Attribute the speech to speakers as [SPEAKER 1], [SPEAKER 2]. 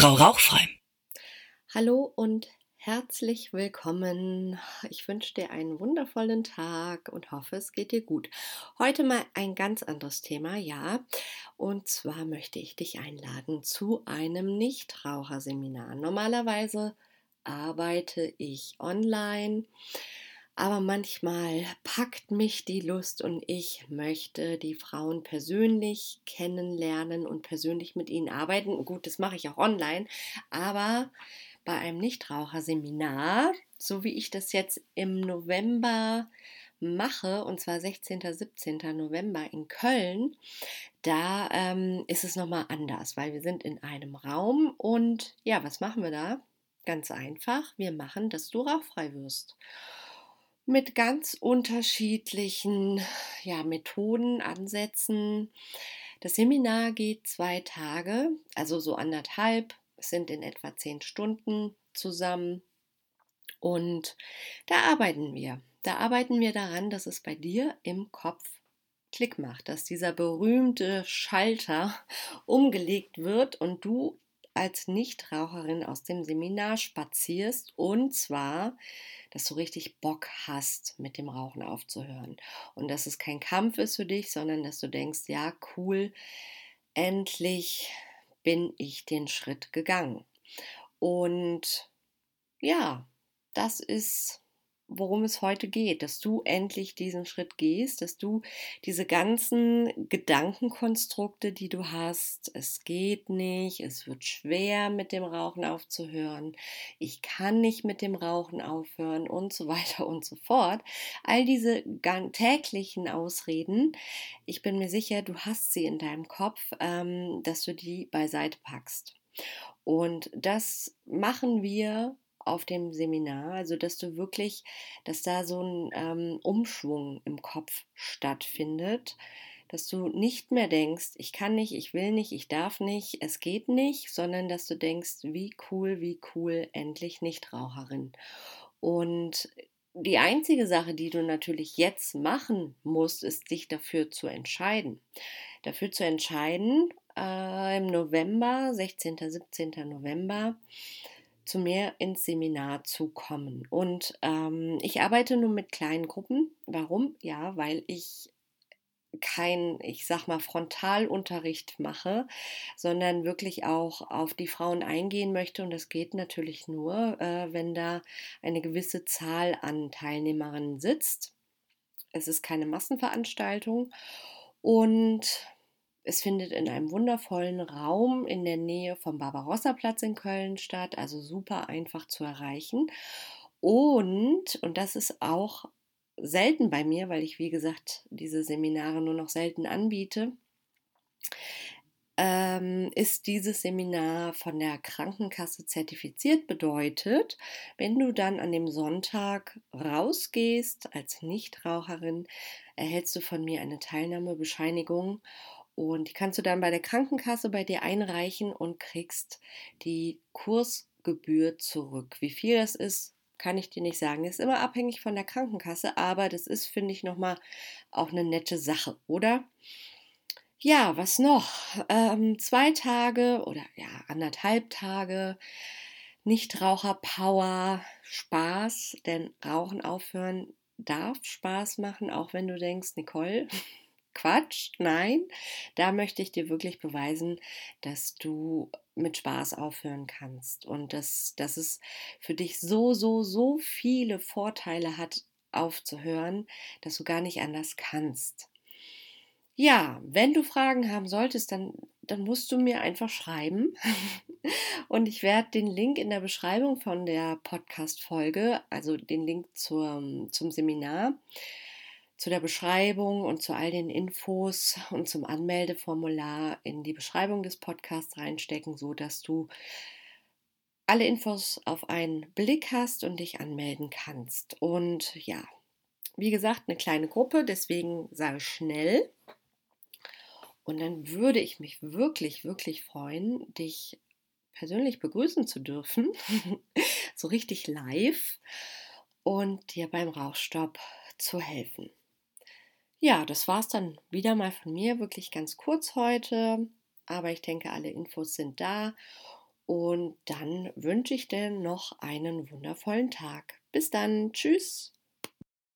[SPEAKER 1] Frau Rauchfrei.
[SPEAKER 2] Hallo und herzlich willkommen. Ich wünsche dir einen wundervollen Tag und hoffe, es geht dir gut. Heute mal ein ganz anderes Thema, ja. Und zwar möchte ich dich einladen zu einem Nichtraucherseminar. Normalerweise arbeite ich online aber manchmal packt mich die Lust und ich möchte die Frauen persönlich kennenlernen und persönlich mit ihnen arbeiten. Gut, das mache ich auch online, aber bei einem Nichtraucherseminar, so wie ich das jetzt im November mache, und zwar 16. 17. November in Köln, da ähm, ist es nochmal anders, weil wir sind in einem Raum und ja, was machen wir da? Ganz einfach, wir machen, dass du rauchfrei wirst mit ganz unterschiedlichen ja, Methoden, Ansätzen. Das Seminar geht zwei Tage, also so anderthalb, sind in etwa zehn Stunden zusammen. Und da arbeiten wir. Da arbeiten wir daran, dass es bei dir im Kopf Klick macht, dass dieser berühmte Schalter umgelegt wird und du als Nichtraucherin aus dem Seminar spazierst und zwar dass du richtig Bock hast, mit dem Rauchen aufzuhören. Und dass es kein Kampf ist für dich, sondern dass du denkst, ja, cool, endlich bin ich den Schritt gegangen. Und ja, das ist worum es heute geht, dass du endlich diesen Schritt gehst, dass du diese ganzen Gedankenkonstrukte, die du hast, es geht nicht, es wird schwer mit dem Rauchen aufzuhören, ich kann nicht mit dem Rauchen aufhören und so weiter und so fort, all diese täglichen Ausreden, ich bin mir sicher, du hast sie in deinem Kopf, ähm, dass du die beiseite packst. Und das machen wir auf dem Seminar, also dass du wirklich, dass da so ein ähm, Umschwung im Kopf stattfindet, dass du nicht mehr denkst, ich kann nicht, ich will nicht, ich darf nicht, es geht nicht, sondern dass du denkst, wie cool, wie cool, endlich Nichtraucherin. Und die einzige Sache, die du natürlich jetzt machen musst, ist dich dafür zu entscheiden. Dafür zu entscheiden, äh, im November, 16., 17. November, zu mir ins Seminar zu kommen. Und ähm, ich arbeite nur mit kleinen Gruppen. Warum? Ja, weil ich kein, ich sag mal, Frontalunterricht mache, sondern wirklich auch auf die Frauen eingehen möchte. Und das geht natürlich nur, äh, wenn da eine gewisse Zahl an Teilnehmerinnen sitzt. Es ist keine Massenveranstaltung. Und es findet in einem wundervollen Raum in der Nähe vom Barbarossa-Platz in Köln statt, also super einfach zu erreichen. Und, und das ist auch selten bei mir, weil ich, wie gesagt, diese Seminare nur noch selten anbiete, ähm, ist dieses Seminar von der Krankenkasse zertifiziert. Bedeutet, wenn du dann an dem Sonntag rausgehst als Nichtraucherin, erhältst du von mir eine Teilnahmebescheinigung und die kannst du dann bei der Krankenkasse bei dir einreichen und kriegst die Kursgebühr zurück. Wie viel das ist, kann ich dir nicht sagen. ist immer abhängig von der Krankenkasse, aber das ist, finde ich, nochmal auch eine nette Sache, oder? Ja, was noch? Ähm, zwei Tage oder ja, anderthalb Tage. Nichtraucher-Power, Spaß, denn Rauchen aufhören darf Spaß machen, auch wenn du denkst, Nicole, Quatsch, nein, da möchte ich dir wirklich beweisen, dass du mit Spaß aufhören kannst und dass, dass es für dich so, so, so viele Vorteile hat, aufzuhören, dass du gar nicht anders kannst. Ja, wenn du Fragen haben solltest, dann, dann musst du mir einfach schreiben. Und ich werde den Link in der Beschreibung von der Podcast-Folge, also den Link zur, zum Seminar, zu der Beschreibung und zu all den Infos und zum Anmeldeformular in die Beschreibung des Podcasts reinstecken, so dass du alle Infos auf einen Blick hast und dich anmelden kannst. Und ja, wie gesagt, eine kleine Gruppe, deswegen sei schnell. Und dann würde ich mich wirklich, wirklich freuen, dich persönlich begrüßen zu dürfen, so richtig live und dir beim Rauchstopp zu helfen. Ja, das war es dann wieder mal von mir, wirklich ganz kurz heute, aber ich denke, alle Infos sind da. Und dann wünsche ich dir noch einen wundervollen Tag. Bis dann. Tschüss.